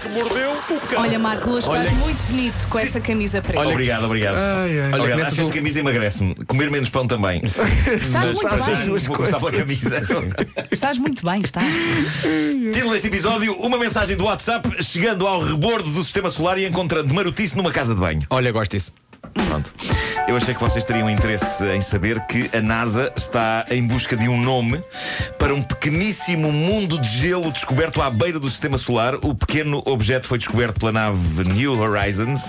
que mordeu o cão. Olha, Marco, hoje Olha- estás muito bonito com essa camisa preta. Olha- Obrigado, obrigado. Olha, Obrigado. Acho que esta camisa emagrece-me. Comer menos pão também. Estás muito já, bem. vou começar pela camisa. Estás muito bem, está. Título deste episódio: Uma mensagem do WhatsApp chegando ao rebordo do sistema solar e encontrando marotice numa casa de banho. Olha, gosto disso. Pronto. Eu achei que vocês teriam interesse em saber que a NASA está em busca de um nome para um pequeníssimo mundo de gelo descoberto à beira do sistema solar. O pequeno objeto foi descoberto pela nave New Horizons,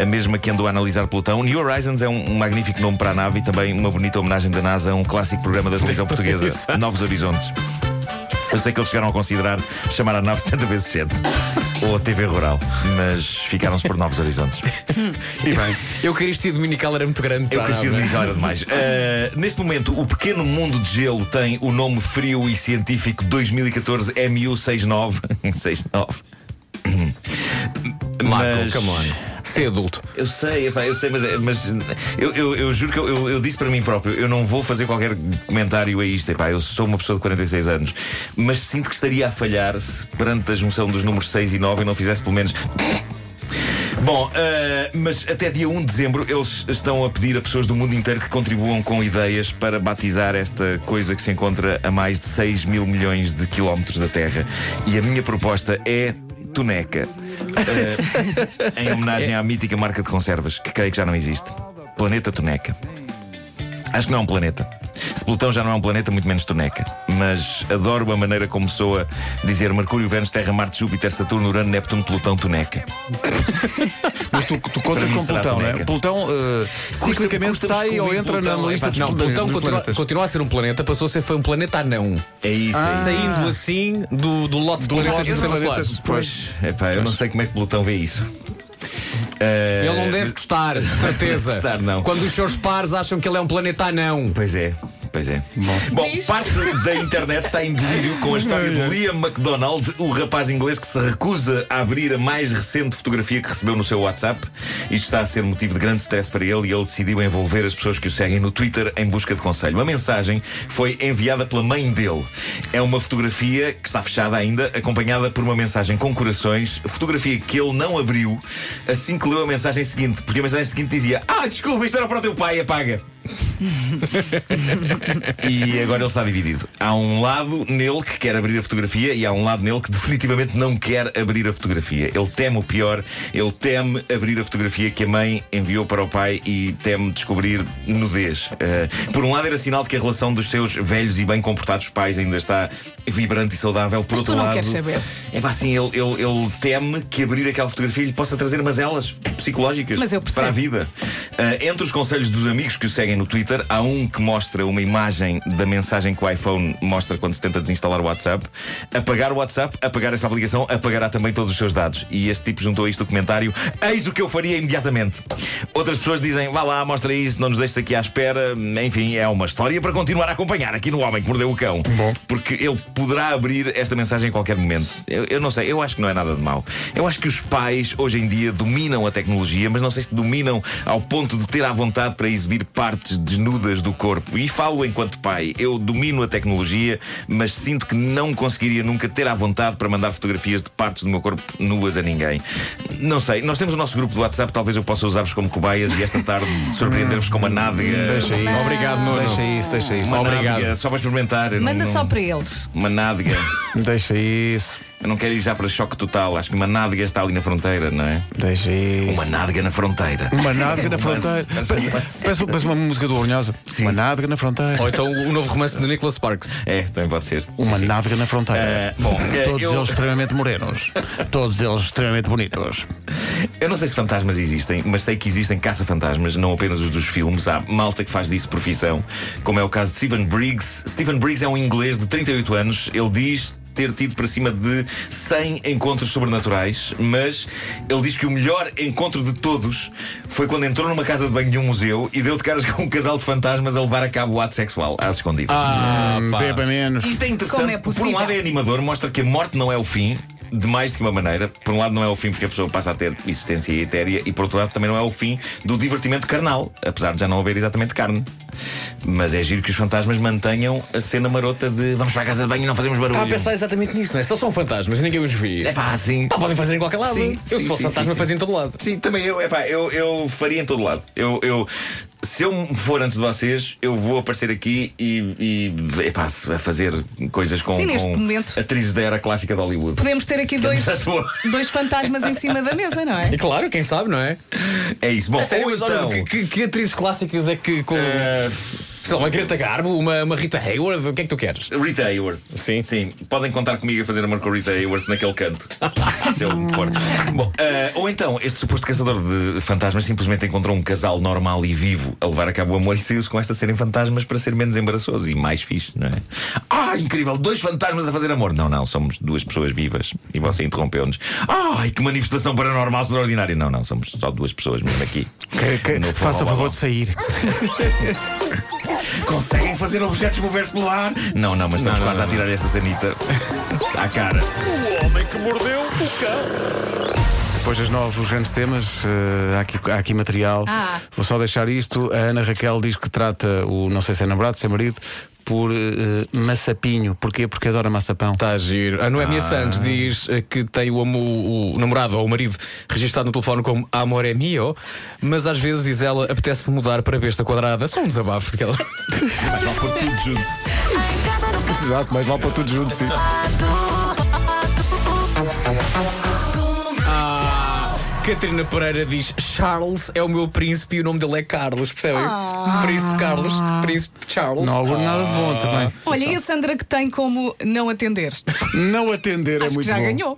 a mesma que andou a analisar Plutão. New Horizons é um magnífico nome para a nave e também uma bonita homenagem da NASA a um clássico programa da televisão portuguesa, Novos Horizontes. Eu sei que eles chegaram a considerar chamar a nave 70 vezes 7 ou a TV Rural, mas ficaram-se por Novos Horizontes. E bem, eu queria isto dominical era muito grande. Eu para a consegui nave. dominical era demais. Uh, neste momento, o pequeno mundo de gelo tem o nome frio e científico 2014 MU69. 69. Marco, Mas- come on. Ser adulto. Eu sei, epá, eu sei, mas, mas eu, eu, eu juro que eu, eu- disse para mim próprio: eu não vou fazer qualquer comentário a isto. Epá, eu sou uma pessoa de 46 anos, mas sinto que estaria a falhar se perante a junção dos números 6 e 9 eu não fizesse pelo menos. Bom, eh, mas até dia 1 de dezembro eles estão a pedir a pessoas do mundo inteiro que contribuam com ideias para batizar esta coisa que se encontra a mais de 6 mil milhões de quilómetros da Terra. E a minha proposta é Tuneca. Eh, em homenagem à mítica marca de conservas, que creio que já não existe. Planeta Tuneca. Acho que não é um planeta. Plutão já não é um planeta, muito menos Tuneca. Mas adoro a maneira como soa dizer Mercúrio, Vênus, Terra, Marte, Júpiter, Saturno, Urano, Neptuno, Plutão, Tuneca. Mas tu, tu contas com Plutão, não é? Tuneca. Plutão uh, ciclicamente sai ou entra Plutão, na é lista pá, dos Não, Plutão continua, continua a ser um planeta, passou a ser foi um planeta anão. É isso, é isso. Saindo assim do, do lote de Do planetas lote do de sistema solar. planetas. Pois, epá, eu não sei como é que Plutão vê isso. Eh, Ele não deve gostar, de certeza. gostar, não. Quando os seus pares acham que ele é um planeta anão. Pois é, pois é. Bom, Diz. parte da internet está em delírio com a história de Liam MacDonald, o rapaz inglês que se recusa a abrir a mais recente fotografia que recebeu no seu WhatsApp. Isto está a ser motivo de grande stress para ele e ele decidiu envolver as pessoas que o seguem no Twitter em busca de conselho. A mensagem foi enviada pela mãe dele. É uma fotografia que está fechada ainda, acompanhada por uma mensagem com corações, fotografia que ele não abriu assim que leu a mensagem seguinte, porque a mensagem seguinte dizia: Ah, desculpa, isto era para o teu pai, apaga. E agora ele está dividido. Há um lado nele que quer abrir a fotografia e há um lado nele que definitivamente não quer abrir a fotografia. Ele teme o pior, ele teme abrir a fotografia que a mãe enviou para o pai e teme descobrir nudez. Eh, por um lado, era sinal de que a relação dos seus velhos e bem comportados pais ainda está vibrante e saudável. Por Mas outro tu não lado, queres saber. É pá, assim, ele, ele, ele teme que abrir aquela fotografia lhe possa trazer mazelas psicológicas para a vida. Ah, entre os conselhos dos amigos que o seguem no Twitter, há um que mostra uma imagem da mensagem que o iPhone mostra quando se tenta desinstalar o WhatsApp. Apagar o WhatsApp, apagar esta aplicação, apagará também todos os seus dados. E este tipo juntou a isto o comentário: Eis o que eu faria imediatamente. Outras pessoas dizem: Vá lá, mostra isso, não nos deixes aqui à espera. Enfim, é uma história para continuar a acompanhar aqui no Homem que Mordeu o Cão. Bom. Porque ele poderá abrir esta mensagem em qualquer momento. Eu, eu não sei, eu acho que não é nada de mau. Eu acho que os pais hoje em dia dominam a tecnologia, mas não sei se dominam ao ponto de ter à vontade para exibir partes desnudas do corpo. E falo enquanto pai. Eu domino a tecnologia, mas sinto que não conseguiria nunca ter à vontade para mandar fotografias de partes do meu corpo nuas a ninguém. Não sei, nós temos o nosso grupo do WhatsApp, talvez eu possa usar-vos como cobaias e esta tarde surpreender-vos com uma nádega. Deixa isso. Obrigado, Nuno. Deixa isso, deixa isso. Uma Obrigado. nádega, só para experimentar. Manda não- só para eles. Uma nádega. Deixa isso. Eu não quero ir já para choque total. Acho que uma nádega está ali na fronteira, não é? Deixa isso. Uma nádega na fronteira. Uma nádega na fronteira. Parece. Parece, parece uma música do Ornhosa. Sim. Uma nádega na fronteira. Ou então o novo romance de Nicholas Sparks. É, também pode ser. Uma Sim. nádega na fronteira. Eh, bom, eh, Todos eu- eles extremamente morenos. Todos eles extremamente bonitos. Eu não sei se fantasmas existem, mas sei que existem caça-fantasmas, não apenas os dos filmes. Há malta que faz disso profissão, como é o caso de Stephen Briggs. Stephen Briggs é um inglês de 38 anos. Ele diz ter tido para cima de 100 encontros sobrenaturais, mas ele diz que o melhor encontro de todos foi quando entrou numa casa de banho de um museu e deu de caras com um casal de fantasmas a levar a cabo o ato sexual às escondidas. Ah, pá. Beba menos. Isto é interessante. Como é Por um possível? lado é animador, mostra que a morte não é o fim. De mais do que uma maneira. Por um lado, não é o fim porque a pessoa passa a ter existência etérea, e por outro lado, também não é o fim do divertimento carnal, apesar de já não haver exatamente carne. Mas é giro que os fantasmas mantenham a cena marota de vamos para a casa de banho e não fazemos barulho. Estava a pensar exatamente nisso, não é? Se eles são fantasmas e ninguém os vê. É pá, assim. Pá, podem fazer em qualquer lado. Sim, eu, sim, se fosse sim, fantasma, sim, fazia em todo lado. Sim, também eu, epá, eu, eu faria em todo lado. Eu, eu, se eu for antes de vocês, eu vou aparecer aqui e, e epá, a fazer coisas com, Sim, neste com momento. atrizes da era clássica de Hollywood. Podemos ter aqui dois, dois fantasmas em cima da mesa, não é? E claro, quem sabe, não é? É isso. Bom, A sério, ou mas então, olha, que, que, que atrizes clássicas é que com. eh, sei lá, uma Greta Garbo, uma, uma Rita Hayward, o que é que tu queres? Rita Hayworth. Sim. Sim. Podem contar comigo a fazer amor com a Rita Hayworth naquele canto. Se eu for. Bom, eh, ou então, este suposto caçador de fantasmas simplesmente encontrou um casal normal e vivo a levar a cabo o amor e saiu-se com esta serem fantasmas para ser menos embaraçoso e mais fixe, não é? Ah, incrível! Dois fantasmas a fazer amor. Não, não, somos duas pessoas vivas e você interrompeu-nos. Ai, que manifestação paranormal extraordinária. Não, não, somos só duas pessoas mesmo aqui. Que- que- No faça o favor de sair. Conseguem fazer objetos mover-se pelo ar? Não, não, mas estamos não, quase não, a tirar esta sanita à cara. O homem que mordeu o cão. Depois das nove, os grandes temas, eh, há, aqui, há aqui material. Ah. Vou só deixar isto. A Ana Raquel diz que trata o, não sei se é namorado, se é marido, por eh, maçapinho. Porquê? Porque adora maçapão. Está a giro. A Noémia Santos diz eh, que tem o, amo- o namorado ou o marido registado no telefone como Amor é mio, mas às vezes, diz ela, apetece mudar para besta quadrada. Só um desabafo. Porque ela... Mas não por tudo junto. Exato, mas vale para tudo junto, sim. Catarina Pereira diz Charles é o meu príncipe e o nome dele é Carlos, percebem? Príncipe Carlos, Príncipe Charles. Não há nada de bom também. Olha, e a Sandra que tem como não atender? Não atender é Acho que muito já bom. ganhou.